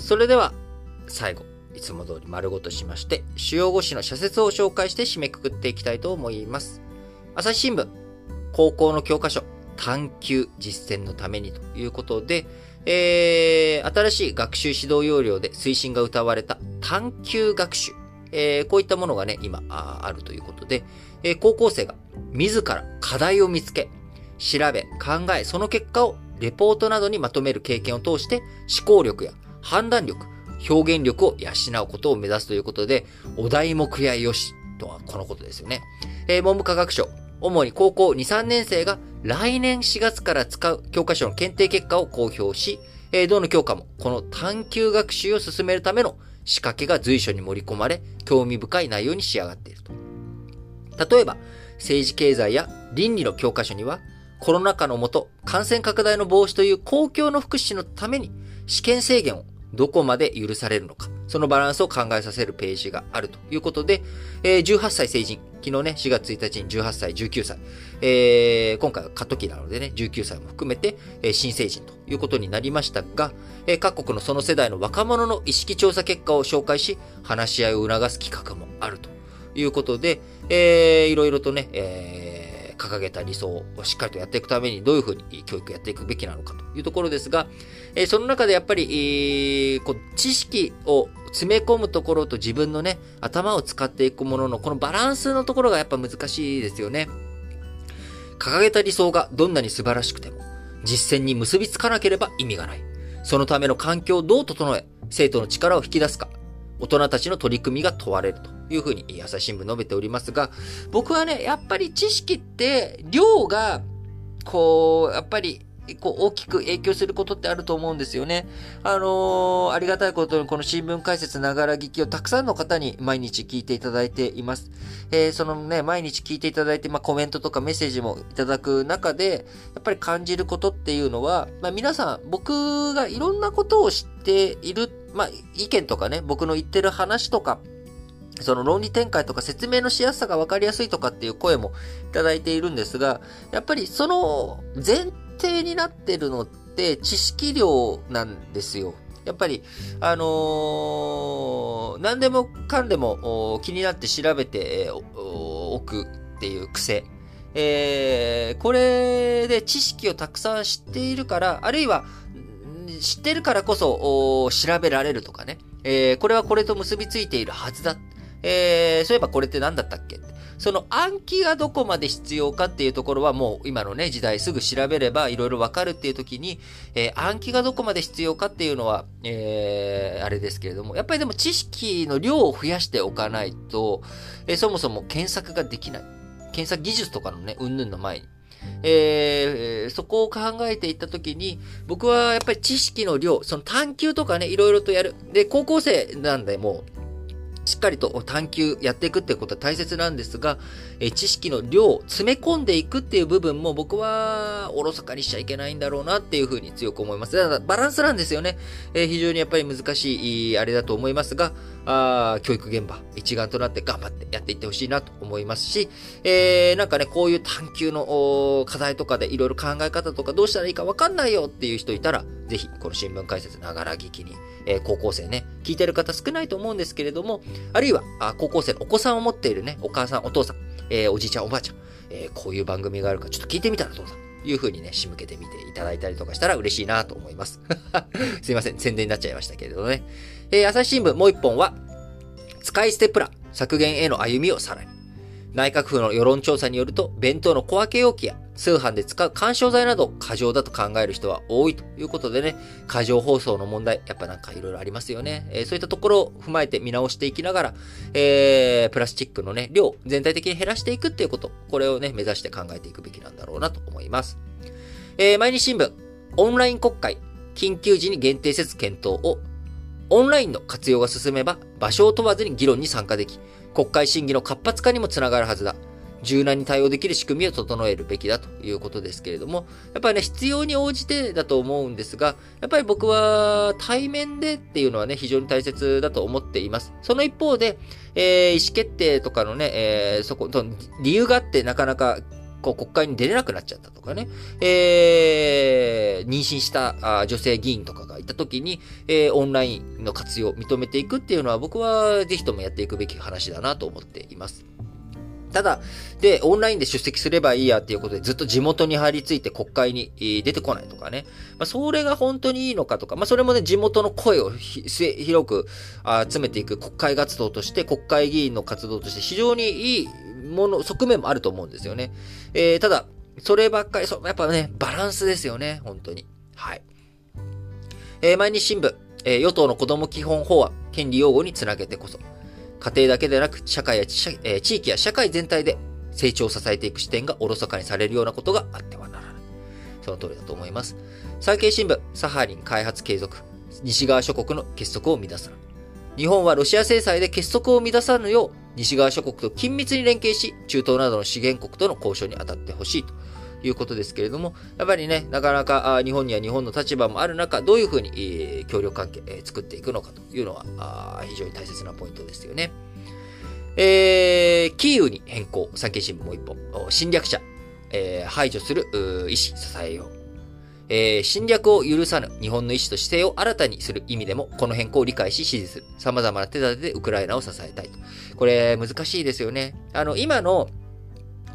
それでは、最後、いつも通り丸ごとしまして、主要語詞の社説を紹介して締めくくっていきたいと思います。朝日新聞、高校の教科書、探究実践のためにということで、えー、新しい学習指導要領で推進が謳われた探究学習。えー、こういったものがね、今あ、あるということで、えー、高校生が自ら課題を見つけ、調べ、考え、その結果をレポートなどにまとめる経験を通して思考力や判断力、表現力を養うことを目指すということで、お題目やよしとはこのことですよね。えー、文部科学省、主に高校2、3年生が来年4月から使う教科書の検定結果を公表し、えー、どの教科もこの探究学習を進めるための仕掛けが随所に盛り込まれ、興味深い内容に仕上がっていると。例えば、政治経済や倫理の教科書には、コロナ禍のもと、感染拡大の防止という公共の福祉のために試験制限をどこまで許されるのか、そのバランスを考えさせるページがあるということで、え、18歳成人、昨日ね、4月1日に18歳、19歳、えー、今回は過渡期なのでね、19歳も含めて、え、新成人ということになりましたが、え、各国のその世代の若者の意識調査結果を紹介し、話し合いを促す企画もあるということで、えー、いろいろとね、えー掲げた理想をしっかりとやっていくためにどういうふうに教育をやっていくべきなのかというところですが、えその中でやっぱり、えー、こう知識を詰め込むところと自分のね、頭を使っていくもののこのバランスのところがやっぱ難しいですよね。掲げた理想がどんなに素晴らしくても、実践に結びつかなければ意味がない。そのための環境をどう整え、生徒の力を引き出すか、大人たちの取り組みが問われるというふうに朝日新聞述べておりますが、僕はね、やっぱり知識って量が、こう、やっぱりこう大きく影響することってあると思うんですよね。あのー、ありがたいことにこの新聞解説ながら聞きをたくさんの方に毎日聞いていただいています。えー、そのね、毎日聞いていただいて、まあ、コメントとかメッセージもいただく中で、やっぱり感じることっていうのは、まあ、皆さん、僕がいろんなことを知っている、まあ、意見とかね、僕の言ってる話とか、その論理展開とか説明のしやすさが分かりやすいとかっていう声もいただいているんですが、やっぱりその前提になってるのって知識量なんですよ。やっぱり、あのー、何でもかんでも気になって調べておくっていう癖。えー、これで知識をたくさん知っているから、あるいは知ってるからこそ調べられるとかね。えー、これはこれと結びついているはずだ。えー、そういえばこれって何だったっけ？その暗記がどこまで必要かっていうところはもう今のね、時代すぐ調べればいろいろわかるっていう時に、えー、暗記がどこまで必要かっていうのは、えー、あれですけれども、やっぱりでも知識の量を増やしておかないと、えー、そもそも検索ができない。検索技術とかのね、うんぬんの前に。えー、そこを考えていったときに、僕はやっぱり知識の量、その探求とかね、いろいろとやる。で、高校生なんでもう、しっかりと探求やっていくっていうことは大切なんですが、え知識の量を詰め込んでいくっていう部分も僕はおろそかにしちゃいけないんだろうなっていうふうに強く思います。だからバランスなんですよね。えー、非常にやっぱり難しいあれだと思いますが、あ教育現場一丸となって頑張ってやっていってほしいなと思いますし、えー、なんかね、こういう探求の課題とかでいろいろ考え方とかどうしたらいいかわかんないよっていう人いたら、ぜひこの新聞解説ながら聞きに、えー、高校生ね、聞いてる方少ないと思うんですけれども、あるいはあ高校生のお子さんを持っているね、お母さん、お父さん、えー、おじいちゃん、おばあちゃん、えー、こういう番組があるかちょっと聞いてみたらどうだというふうにね、仕向けてみていただいたりとかしたら嬉しいなと思います。すいません、宣伝になっちゃいましたけれどね。えー、朝日新聞もう一本は、使い捨てプラ削減への歩みをさらに。内閣府の世論調査によると、弁当の小分け容器や通販で使う干渉剤など過剰だと考える人は多いということでね、過剰包装の問題、やっぱなんかいろいろありますよね。えー、そういったところを踏まえて見直していきながら、えー、プラスチックのね、量、全体的に減らしていくっていうこと、これをね、目指して考えていくべきなんだろうなと思います。えー、毎日新聞、オンライン国会、緊急時に限定せず検討をオンラインの活用が進めば、場所を問わずに議論に参加でき、国会審議の活発化にもつながるはずだ。柔軟に対応できる仕組みを整えるべきだということですけれども、やっぱりね、必要に応じてだと思うんですが、やっぱり僕は対面でっていうのはね、非常に大切だと思っています。その一方で、えー、意思決定とかのね、えー、そこ、理由があってなかなかこう国会に出れなくなっちゃったとかね、えー、妊娠したあ女性議員とかがいた時に、えー、オンラインの活用を認めていくっていうのは僕はぜひともやっていくべき話だなと思っています。ただ、で、オンラインで出席すればいいやっていうことでずっと地元に張り付いて国会に出てこないとかね。まあ、それが本当にいいのかとか、まあ、それもね、地元の声を広く集めていく国会活動として、国会議員の活動として非常にいいもの、側面もあると思うんですよね。えー、ただ、そればっかり、そやっぱね、バランスですよね、本当に。はい。えー、毎日新聞、えー、与党の子供基本法案、権利擁護につなげてこそ。家庭だけでなく、社会や、えー、地域や社会全体で成長を支えていく視点がおろそかにされるようなことがあってはならない。その通りだと思います。産経新聞、サハリン開発継続。西側諸国の結束を乱さない。日本はロシア制裁で結束を乱さぬよう、西側諸国と緊密に連携し、中東などの資源国との交渉に当たってほしいということですけれども、やっぱりね、なかなか日本には日本の立場もある中、どういうふうに、協力関係、作っていくのかというのは非常に大切なポイントですよね。えー、キーウに変更、産経新聞もう一本、侵略者、えー、排除する意思、支えよう。えー、侵略を許さぬ日本の意思と姿勢を新たにする意味でも、この変更を理解し支持する。様々な手立てでウクライナを支えたいと。これ、難しいですよね。あの、今の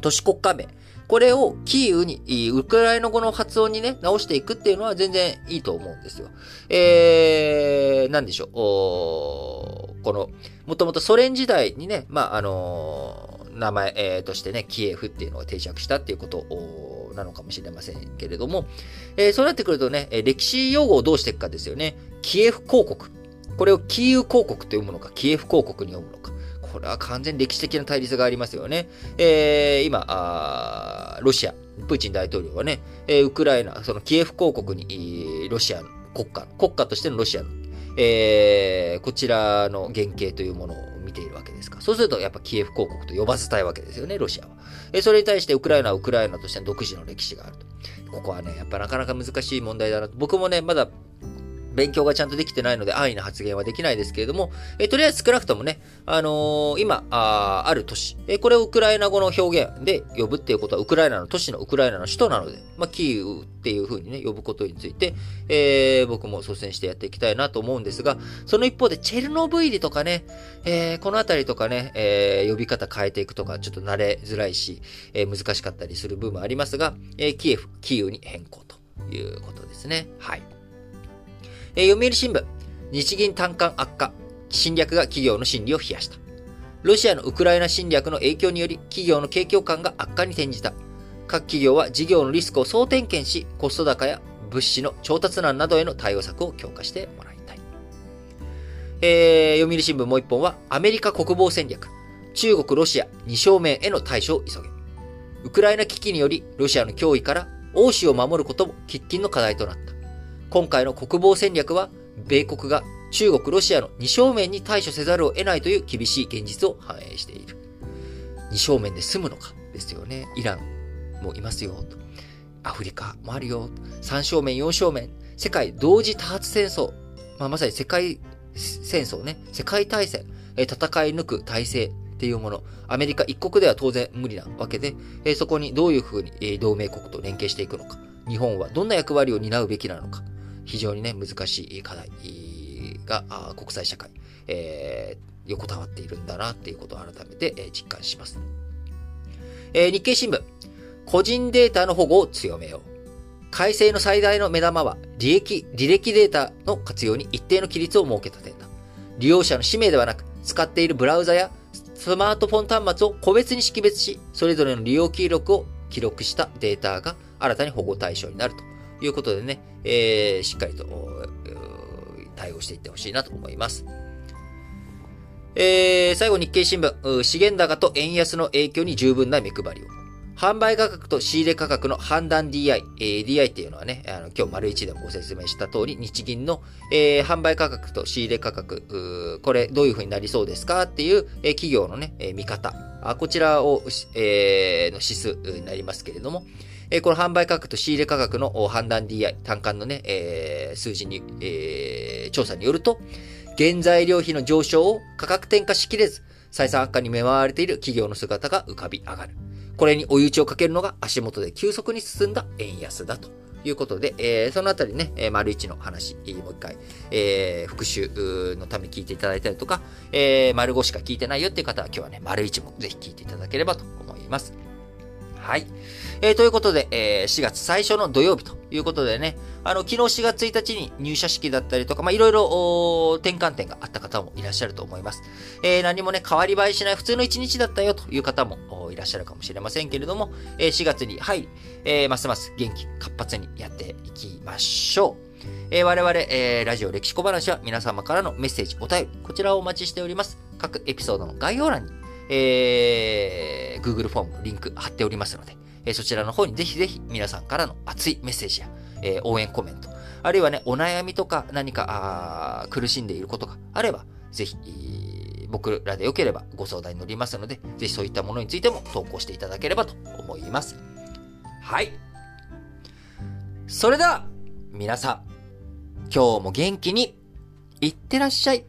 都市国家名、これをキーウに、ウクライナ語の発音にね、直していくっていうのは全然いいと思うんですよ。えー、なんでしょう。この、もともとソ連時代にね、まあ、あのー、名前、えー、としてね、キエフっていうのが定着したっていうことなのかもしれませんけれども、えー、そうなってくるとね、歴史用語をどうしていくかですよね。キエフ公国。これをキーウ公国と読むのか、キエフ公国に読むのか。これは完全に歴史的な対立がありますよね。えー、今、ロシア、プーチン大統領はね、えー、ウクライナ、そのキエフ公国に、ロシアの国家、国家としてのロシアの、えー、こちらの原型というものを見ているわけですか。そうすると、やっぱキエフ公国と呼ばせたいわけですよね、ロシアは。えー、それに対してウクライナはウクライナとしての独自の歴史があると。ここはね、やっぱなかなか難しい問題だなと。僕もね、まだ勉強がちゃんとできてないので安易な発言はできないですけれども、えとりあえず少なくともね、あのー、今あ、ある都市、えこれをウクライナ語の表現で呼ぶっていうことは、ウクライナの都市のウクライナの首都なので、まあ、キーウっていう風にね、呼ぶことについて、えー、僕も率先してやっていきたいなと思うんですが、その一方で、チェルノブイリとかね、えー、このあたりとかね、え、呼び方変えていくとか、ちょっと慣れづらいし、え、難しかったりする部分もありますが、え、キエフ、キーウに変更ということですね。はい。えー、読売新聞、日銀単価悪化、侵略が企業の心理を冷やした。ロシアのウクライナ侵略の影響により、企業の景況感が悪化に転じた。各企業は事業のリスクを総点検し、コスト高や物資の調達難などへの対応策を強化してもらいたい。えー、読売新聞もう一本は、アメリカ国防戦略、中国、ロシア二正面への対処を急げ。ウクライナ危機により、ロシアの脅威から欧州を守ることも喫緊の課題となった。今回の国防戦略は、米国が中国、ロシアの二正面に対処せざるを得ないという厳しい現実を反映している。二正面で済むのかですよね。イランもいますよ。とアフリカもあるよ。三正面、四正面。世界同時多発戦争。まあ、まさに世界戦争ね。世界大戦。戦い抜く体制っていうもの。アメリカ一国では当然無理なわけで、そこにどういうふうに同盟国と連携していくのか。日本はどんな役割を担うべきなのか。非常にね、難しい課題が国際社会、えー、横たわっているんだなっていうことを改めて、実感します。えー、日経新聞、個人データの保護を強めよう。改正の最大の目玉は、利益、履歴データの活用に一定の規律を設けた点だ。利用者の氏名ではなく、使っているブラウザやスマートフォン端末を個別に識別し、それぞれの利用記録を記録したデータが新たに保護対象になるということでね、えー、しっかりと対応していってほしいなと思います。えー、最後日経新聞、資源高と円安の影響に十分な目配りを。販売価格と仕入れ価格の判断 DI、えー、DI っていうのはね、あの今日丸一でもご説明した通り、日銀の、えー、販売価格と仕入れ価格、これどういう風になりそうですか？っていう、えー、企業のね、えー、見方あ、こちらを、えー、の指数になりますけれども、えこの販売価格と仕入れ価格の判断 DI、単価のね、えー、数字に、えー、調査によると、原材料費の上昇を価格転嫁しきれず、採算悪化に見舞われている企業の姿が浮かび上がる。これに追い打ちをかけるのが足元で急速に進んだ円安だということで、えー、そのあたりね、えー、丸一の話、もう一回、えー、復習のため聞いていただいたりとか、えー、丸五しか聞いてないよっていう方は今日はね、丸一もぜひ聞いていただければと思います。はい。えー、ということで、えー、4月最初の土曜日ということでね、あの、昨日4月1日に入社式だったりとか、まあ、いろいろ、転換点があった方もいらっしゃると思います。えー、何もね、変わり映えしない普通の一日だったよという方もいらっしゃるかもしれませんけれども、えー、4月に入り、えー、ますます元気、活発にやっていきましょう。えー、我々、えー、ラジオ歴史小話は皆様からのメッセージ、お便り、こちらをお待ちしております。各エピソードの概要欄に、えー、Google フォーム、リンク貼っておりますので、えそちらの方にぜひぜひ皆さんからの熱いメッセージや、え応援コメント、あるいはね、お悩みとか何か苦しんでいることがあれば、ぜひ、僕らでよければご相談に乗りますので、ぜひそういったものについても投稿していただければと思います。はい。それでは、皆さん、今日も元気にいってらっしゃい。